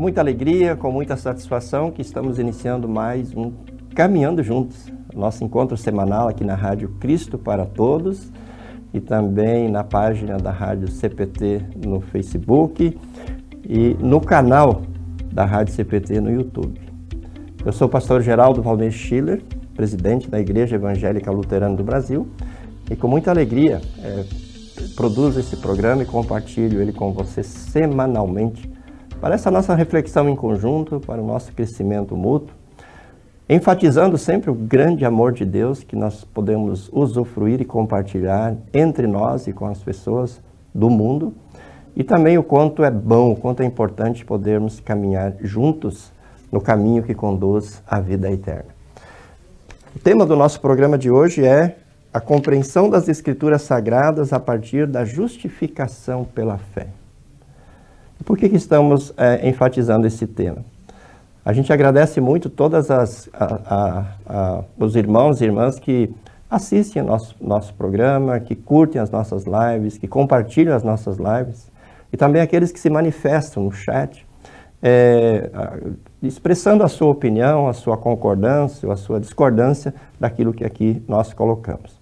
com muita alegria, com muita satisfação que estamos iniciando mais um Caminhando Juntos, nosso encontro semanal aqui na Rádio Cristo para Todos e também na página da Rádio CPT no Facebook e no canal da Rádio CPT no YouTube. Eu sou o pastor Geraldo Valmir Schiller, presidente da Igreja Evangélica Luterana do Brasil, e com muita alegria é, produzo esse programa e compartilho ele com você semanalmente para essa nossa reflexão em conjunto, para o nosso crescimento mútuo, enfatizando sempre o grande amor de Deus que nós podemos usufruir e compartilhar entre nós e com as pessoas do mundo, e também o quanto é bom, o quanto é importante podermos caminhar juntos no caminho que conduz à vida eterna. O tema do nosso programa de hoje é a compreensão das Escrituras Sagradas a partir da justificação pela fé. Por que, que estamos é, enfatizando esse tema? A gente agradece muito todas as a, a, a, os irmãos e irmãs que assistem nosso nosso programa, que curtem as nossas lives, que compartilham as nossas lives e também aqueles que se manifestam no chat, é, expressando a sua opinião, a sua concordância, a sua discordância daquilo que aqui nós colocamos.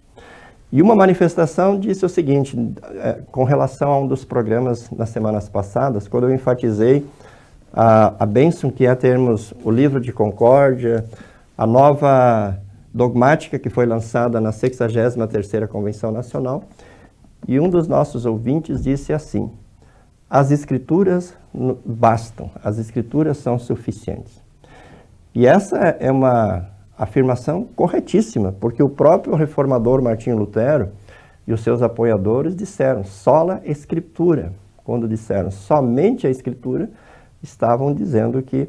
E uma manifestação disse o seguinte, é, com relação a um dos programas nas semanas passadas, quando eu enfatizei a, a bênção que é termos o livro de concórdia, a nova dogmática que foi lançada na 63ª Convenção Nacional, e um dos nossos ouvintes disse assim, as escrituras bastam, as escrituras são suficientes. E essa é uma afirmação corretíssima, porque o próprio reformador Martinho Lutero e os seus apoiadores disseram sola escritura. Quando disseram somente a escritura, estavam dizendo que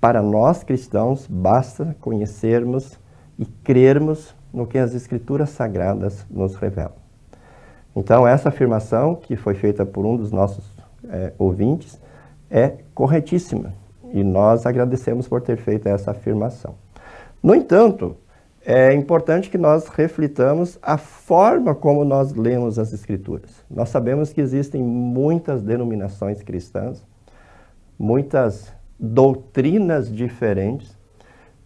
para nós cristãos basta conhecermos e crermos no que as escrituras sagradas nos revelam. Então, essa afirmação, que foi feita por um dos nossos é, ouvintes, é corretíssima e nós agradecemos por ter feito essa afirmação. No entanto, é importante que nós reflitamos a forma como nós lemos as Escrituras. Nós sabemos que existem muitas denominações cristãs, muitas doutrinas diferentes,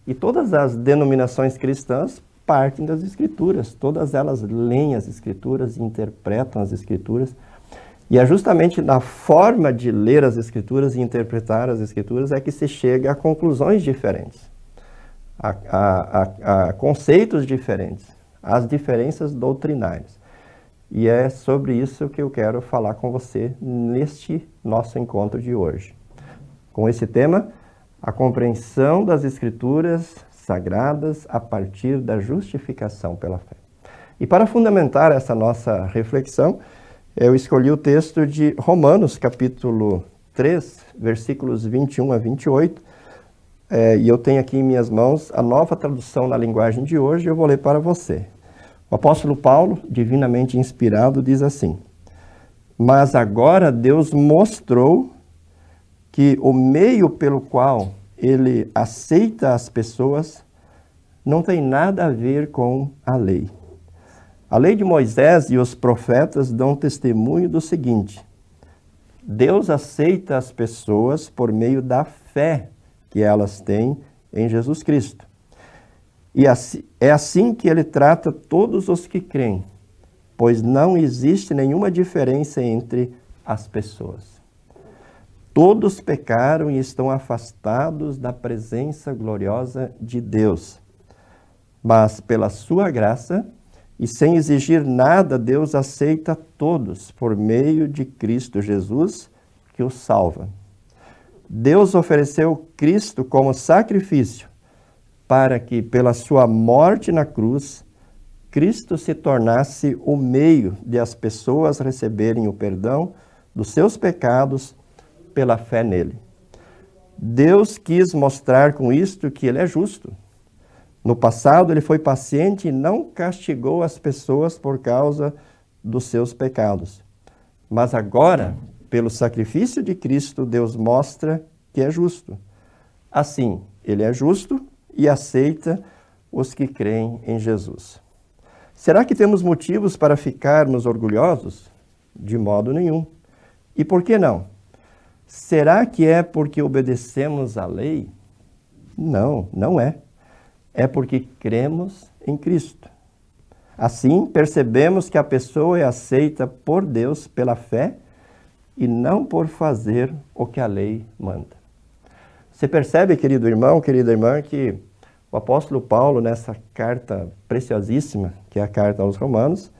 e todas as denominações cristãs partem das Escrituras. Todas elas leem as Escrituras, interpretam as Escrituras. E é justamente na forma de ler as Escrituras e interpretar as Escrituras é que se chega a conclusões diferentes a, a, a, conceitos diferentes, as diferenças doutrinárias. E é sobre isso que eu quero falar com você neste nosso encontro de hoje. Com esse tema, a compreensão das Escrituras sagradas a partir da justificação pela fé. E para fundamentar essa nossa reflexão, eu escolhi o texto de Romanos, capítulo 3, versículos 21 a 28, é, e eu tenho aqui em minhas mãos a nova tradução na linguagem de hoje, eu vou ler para você. O apóstolo Paulo, divinamente inspirado, diz assim: Mas agora Deus mostrou que o meio pelo qual ele aceita as pessoas não tem nada a ver com a lei. A lei de Moisés e os profetas dão testemunho do seguinte: Deus aceita as pessoas por meio da fé que elas têm em Jesus Cristo. E é assim que ele trata todos os que creem, pois não existe nenhuma diferença entre as pessoas. Todos pecaram e estão afastados da presença gloriosa de Deus. Mas pela sua graça e sem exigir nada, Deus aceita todos por meio de Cristo Jesus, que os salva. Deus ofereceu Cristo como sacrifício para que, pela sua morte na cruz, Cristo se tornasse o meio de as pessoas receberem o perdão dos seus pecados pela fé nele. Deus quis mostrar com isto que ele é justo. No passado, ele foi paciente e não castigou as pessoas por causa dos seus pecados. Mas agora, pelo sacrifício de Cristo, Deus mostra que é justo. Assim, ele é justo e aceita os que creem em Jesus. Será que temos motivos para ficarmos orgulhosos? De modo nenhum. E por que não? Será que é porque obedecemos à lei? Não, não é. É porque cremos em Cristo. Assim, percebemos que a pessoa é aceita por Deus pela fé e não por fazer o que a lei manda. Você percebe, querido irmão, querida irmã, que o apóstolo Paulo, nessa carta preciosíssima, que é a carta aos Romanos,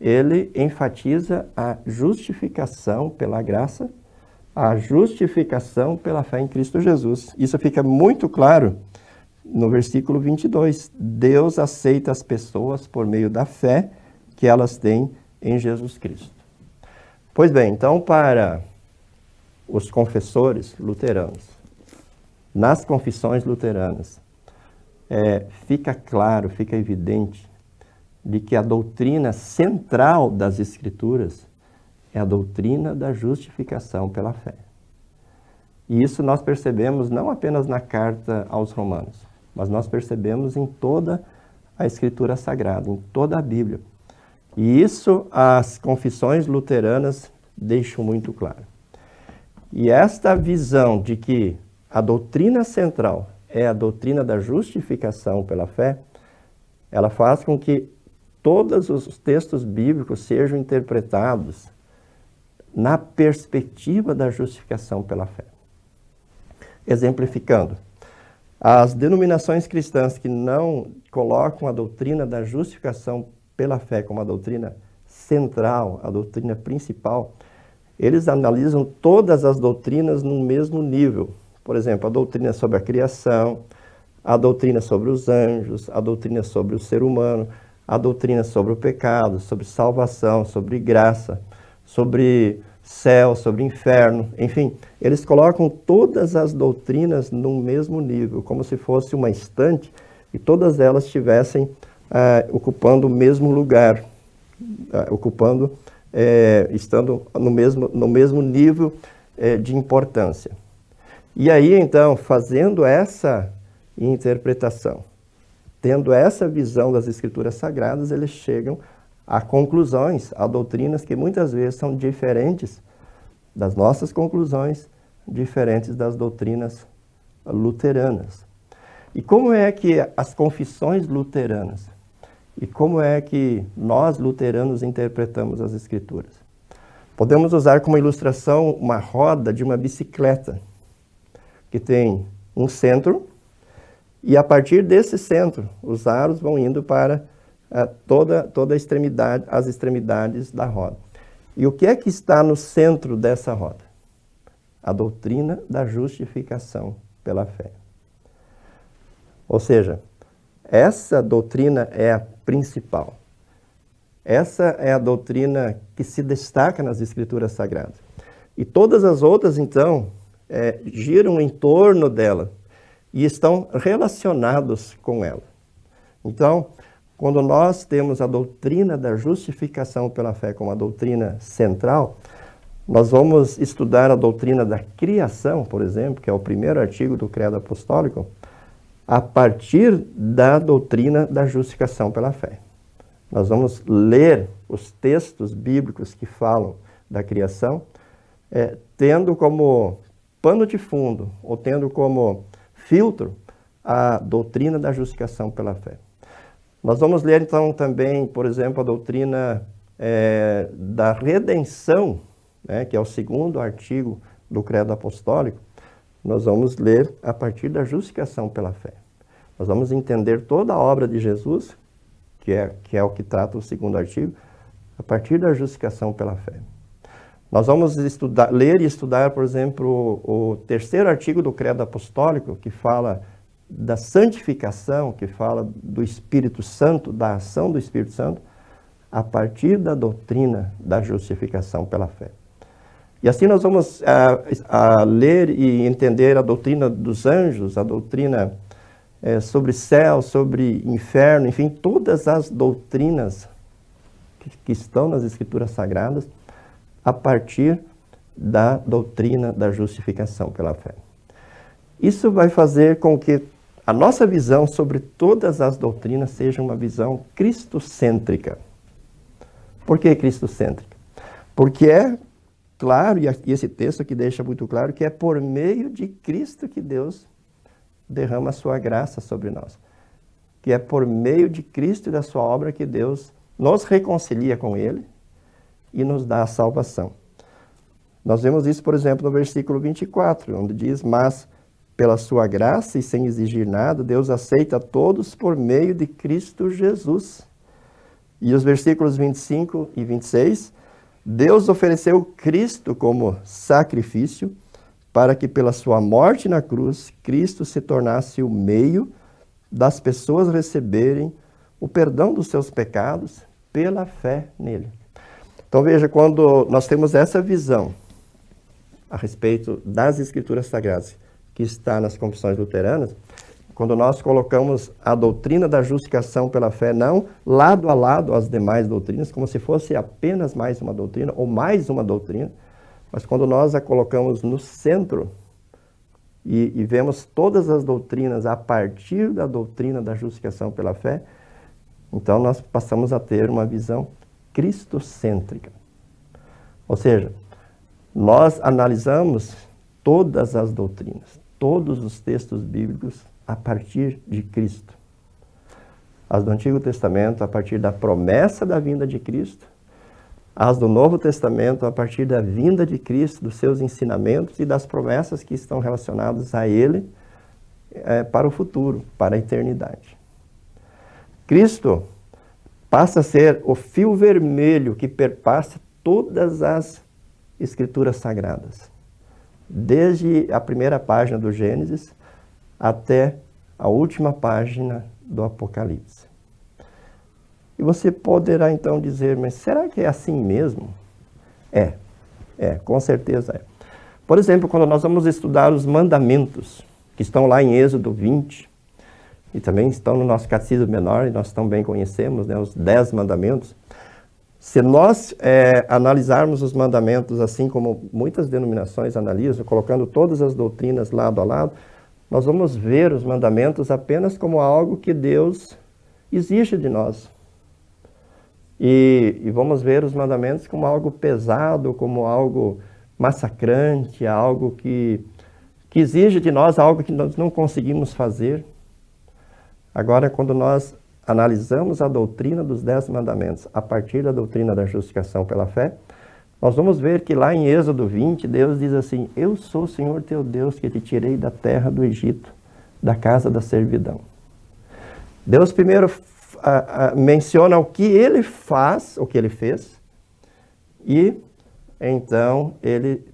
ele enfatiza a justificação pela graça, a justificação pela fé em Cristo Jesus. Isso fica muito claro no versículo 22. Deus aceita as pessoas por meio da fé que elas têm em Jesus Cristo. Pois bem, então, para os confessores luteranos, nas confissões luteranas, é, fica claro, fica evidente de que a doutrina central das Escrituras é a doutrina da justificação pela fé. E isso nós percebemos não apenas na carta aos Romanos, mas nós percebemos em toda a Escritura Sagrada, em toda a Bíblia. E isso as confissões luteranas deixam muito claro. E esta visão de que a doutrina central é a doutrina da justificação pela fé, ela faz com que todos os textos bíblicos sejam interpretados na perspectiva da justificação pela fé. Exemplificando, as denominações cristãs que não colocam a doutrina da justificação pela fé como a doutrina central, a doutrina principal, eles analisam todas as doutrinas no mesmo nível. Por exemplo, a doutrina sobre a criação, a doutrina sobre os anjos, a doutrina sobre o ser humano, a doutrina sobre o pecado, sobre salvação, sobre graça, sobre céu, sobre inferno, enfim, eles colocam todas as doutrinas no mesmo nível, como se fosse uma estante e todas elas estivessem ah, ocupando o mesmo lugar, ah, ocupando, eh, estando no mesmo, no mesmo nível eh, de importância. E aí, então, fazendo essa interpretação, tendo essa visão das Escrituras Sagradas, eles chegam a conclusões, a doutrinas que muitas vezes são diferentes das nossas conclusões, diferentes das doutrinas luteranas. E como é que as confissões luteranas e como é que nós luteranos interpretamos as escrituras? Podemos usar como ilustração uma roda de uma bicicleta que tem um centro e a partir desse centro os aros vão indo para uh, toda, toda a extremidade, as extremidades da roda. E o que é que está no centro dessa roda? A doutrina da justificação pela fé. Ou seja, essa doutrina é a principal. Essa é a doutrina que se destaca nas Escrituras Sagradas. E todas as outras, então, é, giram em torno dela e estão relacionados com ela. Então, quando nós temos a doutrina da justificação pela fé como a doutrina central, nós vamos estudar a doutrina da criação, por exemplo, que é o primeiro artigo do Credo Apostólico, a partir da doutrina da justificação pela fé. Nós vamos ler os textos bíblicos que falam da criação, é, tendo como pano de fundo, ou tendo como filtro, a doutrina da justificação pela fé. Nós vamos ler então também, por exemplo, a doutrina é, da redenção, né, que é o segundo artigo do Credo Apostólico. Nós vamos ler a partir da justificação pela fé. Nós vamos entender toda a obra de Jesus, que é, que é o que trata o segundo artigo, a partir da justificação pela fé. Nós vamos estudar, ler e estudar, por exemplo, o, o terceiro artigo do Credo Apostólico, que fala da santificação, que fala do Espírito Santo, da ação do Espírito Santo, a partir da doutrina da justificação pela fé. E assim nós vamos a, ah, a ler e entender a doutrina dos anjos, a doutrina é, sobre céu, sobre inferno, enfim, todas as doutrinas que, que estão nas Escrituras Sagradas, a partir da doutrina da justificação pela fé. Isso vai fazer com que a nossa visão sobre todas as doutrinas seja uma visão cristocêntrica. Por que cristocêntrica? Porque é claro, e esse texto aqui deixa muito claro, que é por meio de Cristo que Deus derrama a sua graça sobre nós. Que é por meio de Cristo e da sua obra que Deus nos reconcilia com Ele e nos dá a salvação. Nós vemos isso, por exemplo, no versículo 24, onde diz: Mas pela sua graça e sem exigir nada, Deus aceita todos por meio de Cristo Jesus. E os versículos 25 e 26, Deus ofereceu Cristo como sacrifício para que pela sua morte na cruz, Cristo se tornasse o meio das pessoas receberem o perdão dos seus pecados pela fé nele. Então veja, quando nós temos essa visão a respeito das escrituras sagradas, que está nas confissões luteranas, quando nós colocamos a doutrina da justificação pela fé não lado a lado às demais doutrinas, como se fosse apenas mais uma doutrina ou mais uma doutrina, mas quando nós a colocamos no centro e, e vemos todas as doutrinas a partir da doutrina da justificação pela fé, então nós passamos a ter uma visão cristocêntrica. Ou seja, nós analisamos todas as doutrinas, todos os textos bíblicos a partir de Cristo. As do Antigo Testamento a partir da promessa da vinda de Cristo, as do Novo Testamento a partir da vinda de Cristo, dos seus ensinamentos e das promessas que estão relacionadas a Ele é, para o futuro, para a eternidade. Cristo passa a ser o fio vermelho que perpassa todas as escrituras sagradas desde a primeira página do Gênesis até a última página do Apocalipse. E você poderá então dizer, mas será que é assim mesmo? É, é, com certeza é. Por exemplo, quando nós vamos estudar os mandamentos, que estão lá em Êxodo 20, e também estão no nosso catecismo menor, e nós também conhecemos né, os dez mandamentos, se nós é, analisarmos os mandamentos assim como muitas denominações analisam, colocando todas as doutrinas lado a lado, nós vamos ver os mandamentos apenas como algo que Deus exige de nós. E, e vamos ver os mandamentos como algo pesado, como algo massacrante, algo que, que exige de nós algo que nós não conseguimos fazer. Agora, quando nós analisamos a doutrina dos Dez Mandamentos a partir da doutrina da justificação pela fé, nós vamos ver que lá em Êxodo 20, Deus diz assim: Eu sou o Senhor teu Deus que te tirei da terra do Egito, da casa da servidão. Deus primeiro a, a, menciona o que ele faz, o que ele fez, e então ele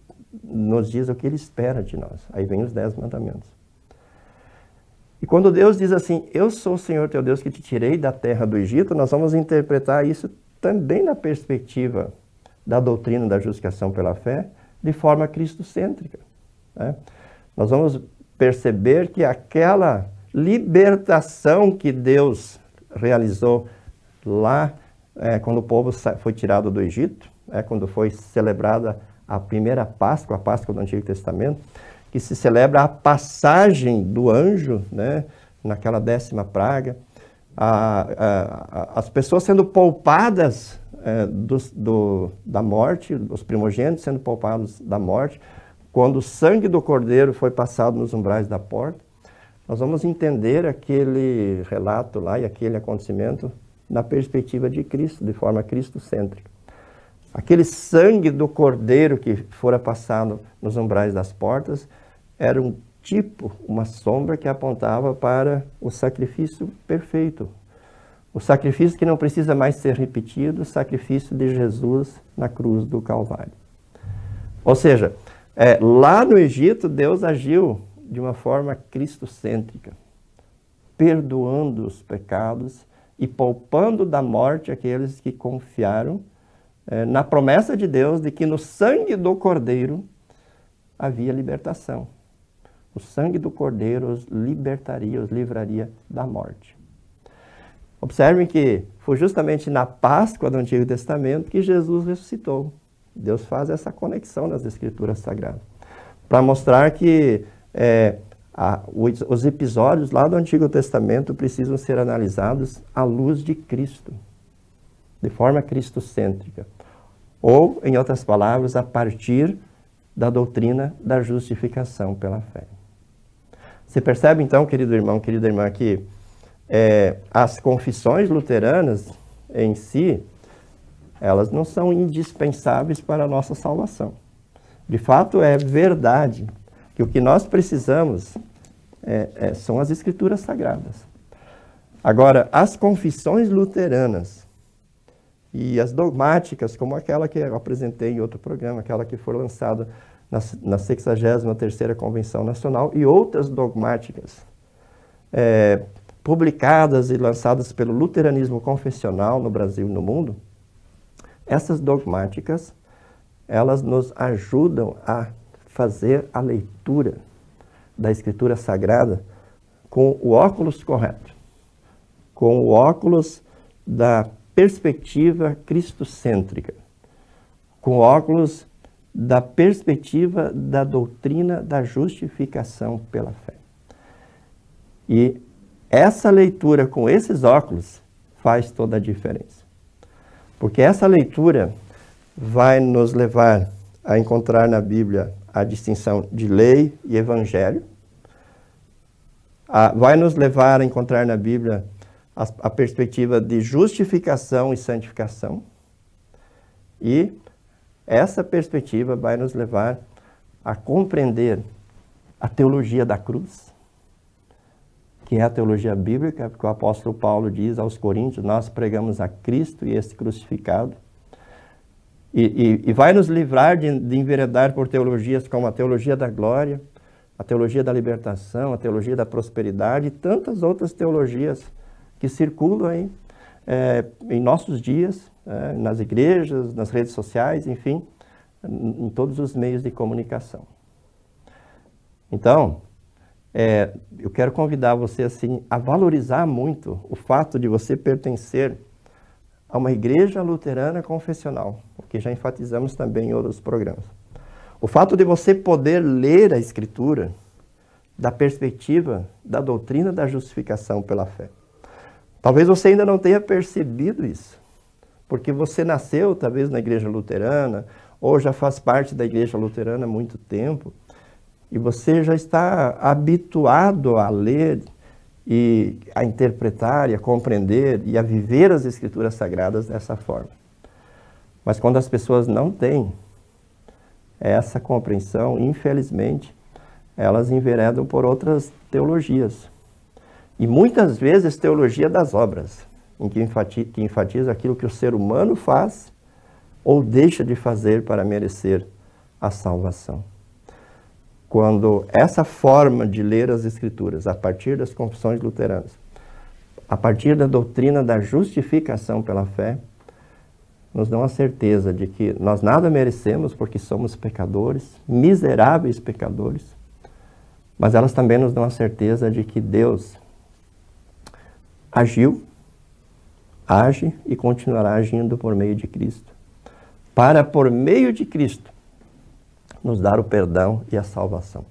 nos diz o que ele espera de nós. Aí vem os Dez Mandamentos. E quando Deus diz assim, eu sou o Senhor teu Deus que te tirei da terra do Egito, nós vamos interpretar isso também na perspectiva da doutrina da justificação pela fé, de forma cristocêntrica. Né? Nós vamos perceber que aquela libertação que Deus realizou lá, é, quando o povo foi tirado do Egito, é, quando foi celebrada a primeira Páscoa, a Páscoa do Antigo Testamento, que se celebra a passagem do anjo, né, naquela décima praga, a, a, a, as pessoas sendo poupadas é, do, do, da morte, os primogênitos sendo poupados da morte, quando o sangue do cordeiro foi passado nos umbrais da porta, nós vamos entender aquele relato lá e aquele acontecimento na perspectiva de Cristo, de forma cristocêntrica. Aquele sangue do cordeiro que fora passado nos umbrais das portas era um tipo, uma sombra que apontava para o sacrifício perfeito. O sacrifício que não precisa mais ser repetido, o sacrifício de Jesus na cruz do Calvário. Ou seja, é, lá no Egito, Deus agiu de uma forma cristocêntrica, perdoando os pecados e poupando da morte aqueles que confiaram é, na promessa de Deus de que no sangue do Cordeiro havia libertação. O sangue do Cordeiro os libertaria, os livraria da morte. Observem que foi justamente na Páscoa do Antigo Testamento que Jesus ressuscitou. Deus faz essa conexão nas Escrituras Sagradas para mostrar que é, a, os, os episódios lá do Antigo Testamento precisam ser analisados à luz de Cristo, de forma cristocêntrica. Ou, em outras palavras, a partir da doutrina da justificação pela fé. Você percebe então, querido irmão, querida irmã, que é, as confissões luteranas em si, elas não são indispensáveis para a nossa salvação. De fato, é verdade que o que nós precisamos é, é, são as escrituras sagradas. Agora, as confissões luteranas e as dogmáticas, como aquela que eu apresentei em outro programa, aquela que foi lançada na, na 63ª Convenção Nacional, e outras dogmáticas é, publicadas e lançadas pelo luteranismo confessional no Brasil e no mundo, essas dogmáticas, elas nos ajudam a fazer a leitura da Escritura Sagrada com o óculos correto, com o óculos da perspectiva cristocêntrica, com o óculos da perspectiva da doutrina da justificação pela fé. E essa leitura com esses óculos faz toda a diferença. Porque essa leitura vai nos levar a encontrar na Bíblia a distinção de lei e evangelho, vai nos levar a encontrar na Bíblia a, a perspectiva de justificação e santificação, e essa perspectiva vai nos levar a compreender a teologia da cruz, que é a teologia bíblica, que o apóstolo Paulo diz aos Coríntios: nós pregamos a Cristo e este crucificado. E, e, e vai nos livrar de, de enveredar por teologias como a teologia da glória, a teologia da libertação, a teologia da prosperidade e tantas outras teologias que circulam aí, é, em nossos dias, é, nas igrejas, nas redes sociais, enfim, em todos os meios de comunicação. Então, é, eu quero convidar você assim a valorizar muito o fato de você pertencer a uma igreja luterana confessional, o que já enfatizamos também em outros programas. O fato de você poder ler a Escritura da perspectiva da doutrina da justificação pela fé. Talvez você ainda não tenha percebido isso, porque você nasceu talvez na igreja luterana ou já faz parte da igreja luterana há muito tempo e você já está habituado a ler e a interpretar e a compreender e a viver as escrituras sagradas dessa forma. Mas quando as pessoas não têm essa compreensão, infelizmente, elas enveredam por outras teologias. E muitas vezes teologia das obras, em que enfatiza, que enfatiza aquilo que o ser humano faz ou deixa de fazer para merecer a salvação quando essa forma de ler as Escrituras, a partir das confissões luteranas, a partir da doutrina da justificação pela fé, nos dão a certeza de que nós nada merecemos porque somos pecadores, miseráveis pecadores, mas elas também nos dão a certeza de que Deus agiu, age e continuará agindo por meio de Cristo, para por meio de Cristo nos dar o perdão e a salvação.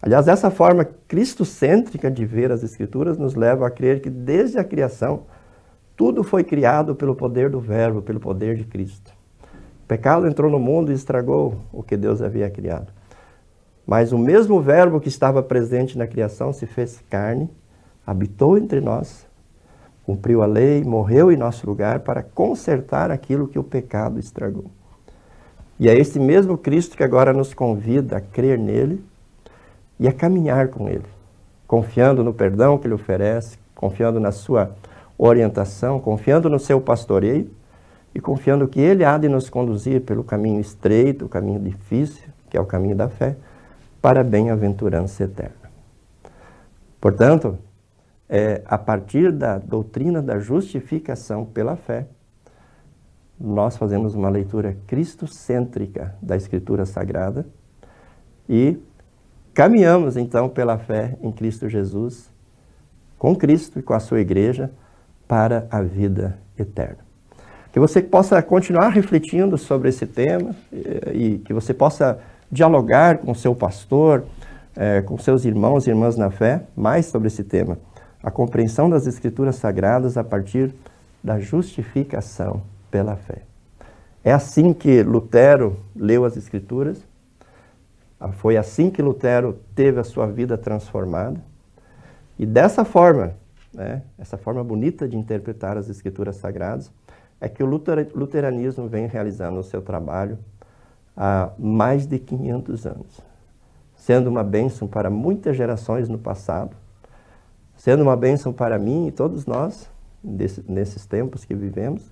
Aliás, essa forma cristocêntrica de ver as Escrituras nos leva a crer que desde a criação tudo foi criado pelo poder do Verbo, pelo poder de Cristo. O pecado entrou no mundo e estragou o que Deus havia criado. Mas o mesmo Verbo que estava presente na criação se fez carne, habitou entre nós, cumpriu a lei, morreu em nosso lugar para consertar aquilo que o pecado estragou. E é esse mesmo Cristo que agora nos convida a crer nele e a caminhar com ele, confiando no perdão que ele oferece, confiando na sua orientação, confiando no seu pastoreio e confiando que ele há de nos conduzir pelo caminho estreito, o caminho difícil, que é o caminho da fé, para a bem-aventurança eterna. Portanto, é a partir da doutrina da justificação pela fé, nós fazemos uma leitura cristocêntrica da Escritura Sagrada e caminhamos então pela fé em Cristo Jesus, com Cristo e com a sua igreja, para a vida eterna. Que você possa continuar refletindo sobre esse tema e que você possa dialogar com seu pastor, é, com seus irmãos e irmãs na fé, mais sobre esse tema. A compreensão das Escrituras Sagradas a partir da justificação pela fé. É assim que Lutero leu as Escrituras, foi assim que Lutero teve a sua vida transformada. E dessa forma, né, essa forma bonita de interpretar as Escrituras Sagradas, é que o luteranismo vem realizando o seu trabalho há mais de 500 anos, sendo uma bênção para muitas gerações no passado, sendo uma bênção para mim e todos nós, nesses tempos que vivemos,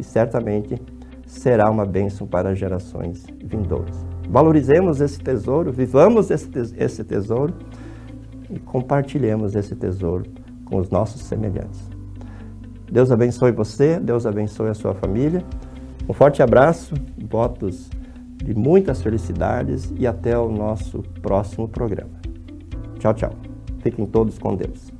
e certamente será uma bênção para gerações vindouras. Valorizemos esse tesouro, vivamos esse tesouro e compartilhemos esse tesouro com os nossos semelhantes. Deus abençoe você, Deus abençoe a sua família. Um forte abraço, votos de muitas felicidades e até o nosso próximo programa. Tchau, tchau. Fiquem todos com Deus.